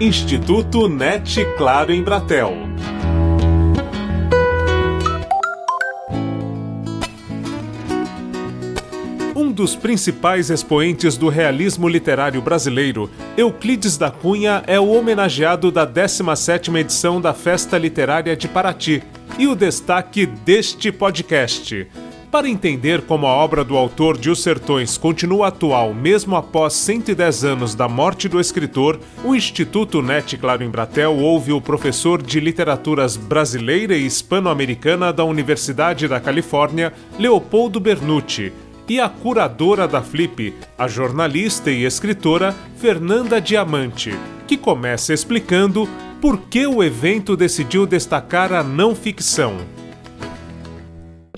Instituto NET Claro em Bratel. Um dos principais expoentes do realismo literário brasileiro, Euclides da Cunha é o homenageado da 17ª edição da Festa Literária de Paraty e o destaque deste podcast. Para entender como a obra do autor de Os Sertões continua atual mesmo após 110 anos da morte do escritor, o Instituto NET Claro em Bratel ouve o professor de Literaturas Brasileira e Hispano-Americana da Universidade da Califórnia, Leopoldo Bernucci, e a curadora da Flip, a jornalista e escritora Fernanda Diamante, que começa explicando por que o evento decidiu destacar a não ficção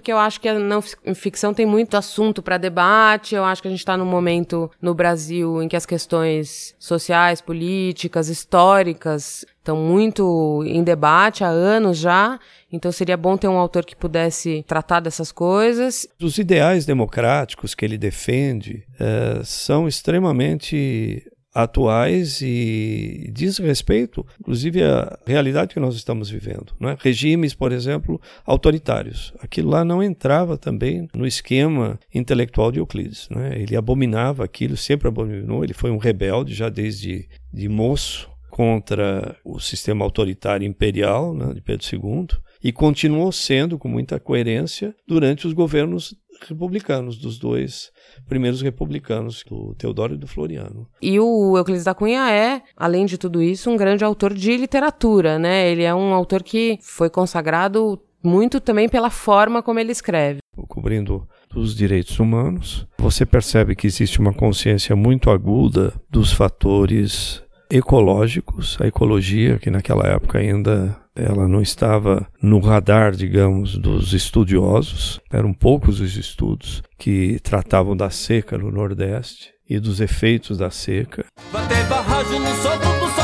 porque eu acho que a não ficção tem muito assunto para debate. Eu acho que a gente está num momento no Brasil em que as questões sociais, políticas, históricas estão muito em debate há anos já. Então seria bom ter um autor que pudesse tratar dessas coisas. Os ideais democráticos que ele defende uh, são extremamente atuais e diz respeito, inclusive, à realidade que nós estamos vivendo. É? Regimes, por exemplo, autoritários. Aquilo lá não entrava também no esquema intelectual de Euclides. É? Ele abominava aquilo, sempre abominou. Ele foi um rebelde já desde de moço contra o sistema autoritário imperial né, de Pedro II e continuou sendo com muita coerência durante os governos republicanos dos dois primeiros republicanos, do Teodoro e do Floriano. E o Euclides da Cunha é, além de tudo isso, um grande autor de literatura, né? Ele é um autor que foi consagrado muito também pela forma como ele escreve. Cobrindo os direitos humanos, você percebe que existe uma consciência muito aguda dos fatores ecológicos, a ecologia, que naquela época ainda ela não estava no radar, digamos, dos estudiosos. Eram poucos os estudos que tratavam da seca no Nordeste e dos efeitos da seca. Vai ter barragem no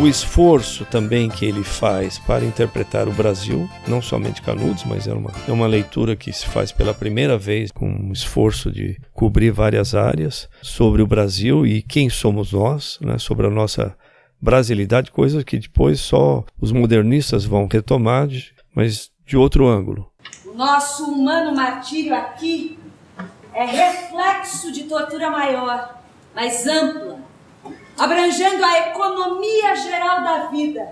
O esforço também que ele faz para interpretar o Brasil, não somente Canudos, mas é uma, é uma leitura que se faz pela primeira vez com um esforço de cobrir várias áreas sobre o Brasil e quem somos nós, né, sobre a nossa brasilidade, coisas que depois só os modernistas vão retomar, mas de outro ângulo. O nosso humano martírio aqui é reflexo de tortura maior, mais ampla, abrangendo a economia geral da vida.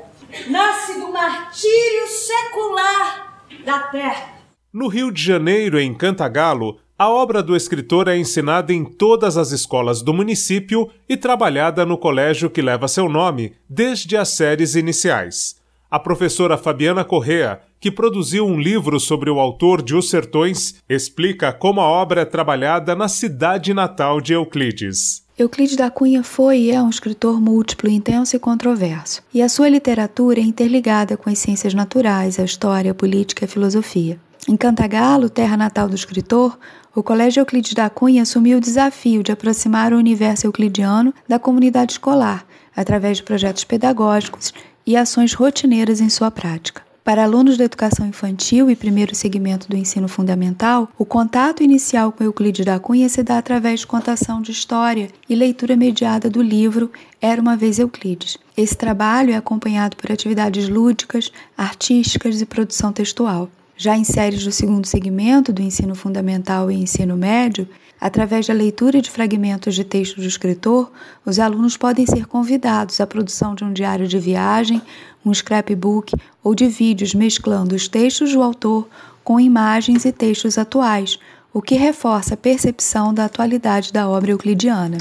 Nasce do martírio secular da terra. No Rio de Janeiro, em Cantagalo, a obra do escritor é ensinada em todas as escolas do município e trabalhada no colégio que leva seu nome desde as séries iniciais. A professora Fabiana Correa, que produziu um livro sobre o autor de Os Sertões, explica como a obra é trabalhada na cidade natal de Euclides. Euclides da Cunha foi e é um escritor múltiplo, intenso e controverso, e a sua literatura é interligada com as ciências naturais, a história, a política e a filosofia. Em Cantagalo, terra natal do escritor, o Colégio Euclides da Cunha assumiu o desafio de aproximar o universo euclidiano da comunidade escolar, através de projetos pedagógicos e ações rotineiras em sua prática. Para alunos da educação infantil e primeiro segmento do ensino fundamental, o contato inicial com Euclides da Cunha se dá através de contação de história e leitura mediada do livro Era uma vez Euclides. Esse trabalho é acompanhado por atividades lúdicas, artísticas e produção textual. Já em séries do segundo segmento do ensino fundamental e ensino médio, através da leitura de fragmentos de texto do escritor, os alunos podem ser convidados à produção de um diário de viagem, um scrapbook ou de vídeos mesclando os textos do autor com imagens e textos atuais, o que reforça a percepção da atualidade da obra euclidiana.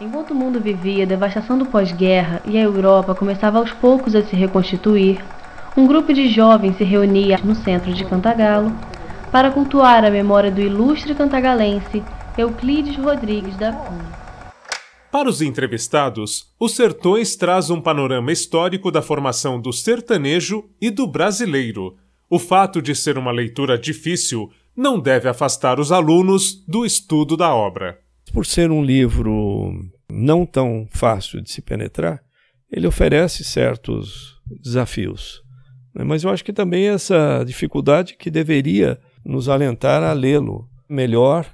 Enquanto o mundo vivia a devastação do pós-guerra e a Europa começava aos poucos a se reconstituir, um grupo de jovens se reunia no centro de Cantagalo para cultuar a memória do ilustre cantagalense Euclides Rodrigues da Cunha. Para os entrevistados, Os Sertões traz um panorama histórico da formação do sertanejo e do brasileiro. O fato de ser uma leitura difícil não deve afastar os alunos do estudo da obra. Por ser um livro não tão fácil de se penetrar, ele oferece certos desafios. Né? Mas eu acho que também essa dificuldade que deveria nos alentar a lê-lo melhor,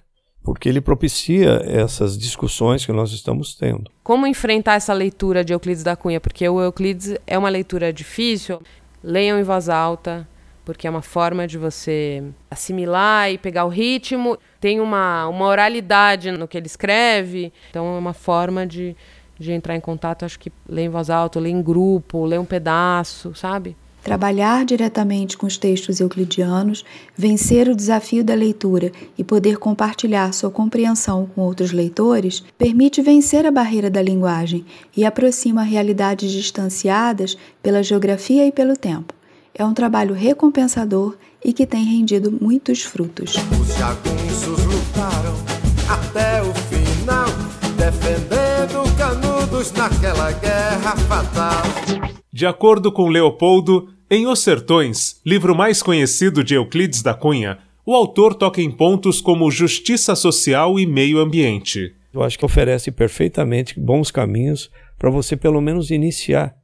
porque ele propicia essas discussões que nós estamos tendo. Como enfrentar essa leitura de Euclides da Cunha? Porque o Euclides é uma leitura difícil. Leiam em voz alta, porque é uma forma de você assimilar e pegar o ritmo. Tem uma, uma oralidade no que ele escreve, então é uma forma de, de entrar em contato. Acho que ler em voz alta, ler em grupo, ler um pedaço, sabe? Trabalhar diretamente com os textos euclidianos, vencer o desafio da leitura e poder compartilhar sua compreensão com outros leitores permite vencer a barreira da linguagem e aproxima realidades distanciadas pela geografia e pelo tempo. É um trabalho recompensador e que tem rendido muitos frutos. Os jagunços lutaram até o final, defendendo Canudos naquela guerra fatal. De acordo com Leopoldo, em Os Sertões, livro mais conhecido de Euclides da Cunha, o autor toca em pontos como justiça social e meio ambiente. Eu acho que oferece perfeitamente bons caminhos para você, pelo menos, iniciar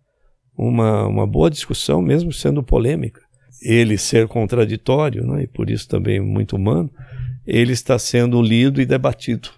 uma, uma boa discussão, mesmo sendo polêmica. Ele ser contraditório, né, e por isso também muito humano, ele está sendo lido e debatido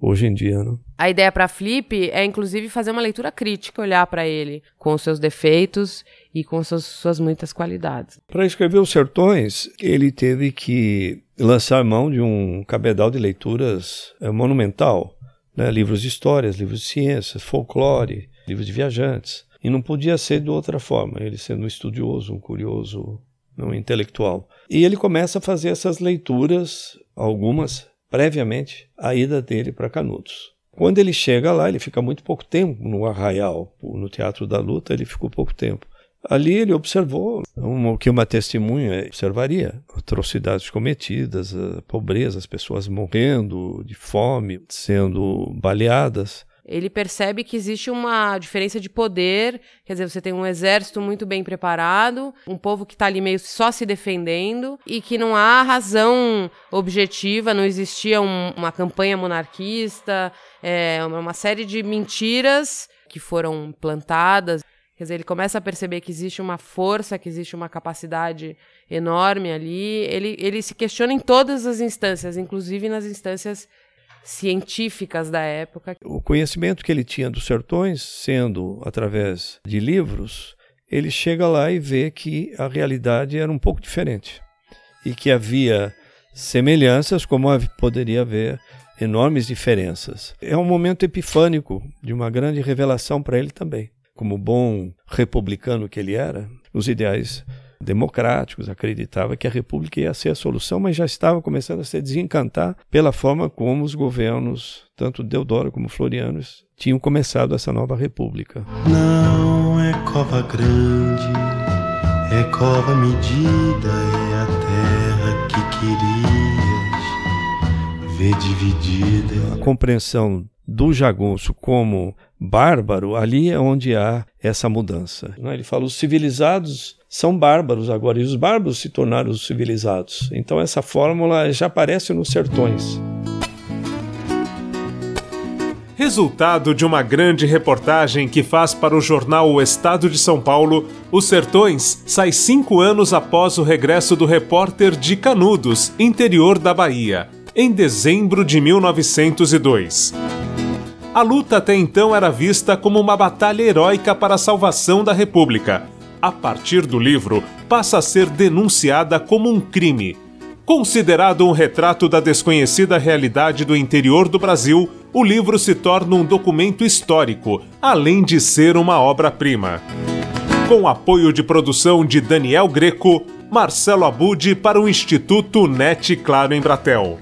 hoje em dia. Né? A ideia para Flip é, inclusive, fazer uma leitura crítica, olhar para ele com os seus defeitos e com suas, suas muitas qualidades. Para escrever Os Sertões, ele teve que lançar mão de um cabedal de leituras é, monumental. Né? Livros de histórias, livros de ciências, folclore, livros de viajantes. E não podia ser de outra forma, ele sendo um estudioso, um curioso, um intelectual. E ele começa a fazer essas leituras, algumas previamente à ida dele para Canudos. Quando ele chega lá, ele fica muito pouco tempo no Arraial, no Teatro da Luta, ele ficou pouco tempo. Ali ele observou o que uma testemunha observaria: atrocidades cometidas, a pobreza, as pessoas morrendo de fome, sendo baleadas. Ele percebe que existe uma diferença de poder, quer dizer, você tem um exército muito bem preparado, um povo que está ali meio só se defendendo e que não há razão objetiva, não existia um, uma campanha monarquista, é, uma série de mentiras que foram plantadas. Quer dizer, ele começa a perceber que existe uma força, que existe uma capacidade enorme ali. Ele, ele se questiona em todas as instâncias, inclusive nas instâncias científicas da época. O conhecimento que ele tinha dos sertões, sendo através de livros, ele chega lá e vê que a realidade era um pouco diferente e que havia semelhanças, como poderia haver enormes diferenças. É um momento epifânico de uma grande revelação para ele também. Como bom republicano que ele era, os ideais democráticos, acreditava que a república ia ser a solução, mas já estava começando a se desencantar pela forma como os governos, tanto Deodoro como Floriano, tinham começado essa nova república. Não é cova grande, é cova medida, é a terra que querias ver dividida. A compreensão do jagunço como bárbaro, ali é onde há essa mudança. Ele fala: os civilizados são bárbaros agora, e os bárbaros se tornaram os civilizados. Então essa fórmula já aparece nos sertões. Resultado de uma grande reportagem que faz para o jornal O Estado de São Paulo, Os Sertões sai cinco anos após o regresso do repórter de Canudos, interior da Bahia, em dezembro de 1902. A luta até então era vista como uma batalha heróica para a salvação da República. A partir do livro, passa a ser denunciada como um crime. Considerado um retrato da desconhecida realidade do interior do Brasil, o livro se torna um documento histórico, além de ser uma obra-prima. Com apoio de produção de Daniel Greco, Marcelo Abude para o Instituto NET Claro em Bratel.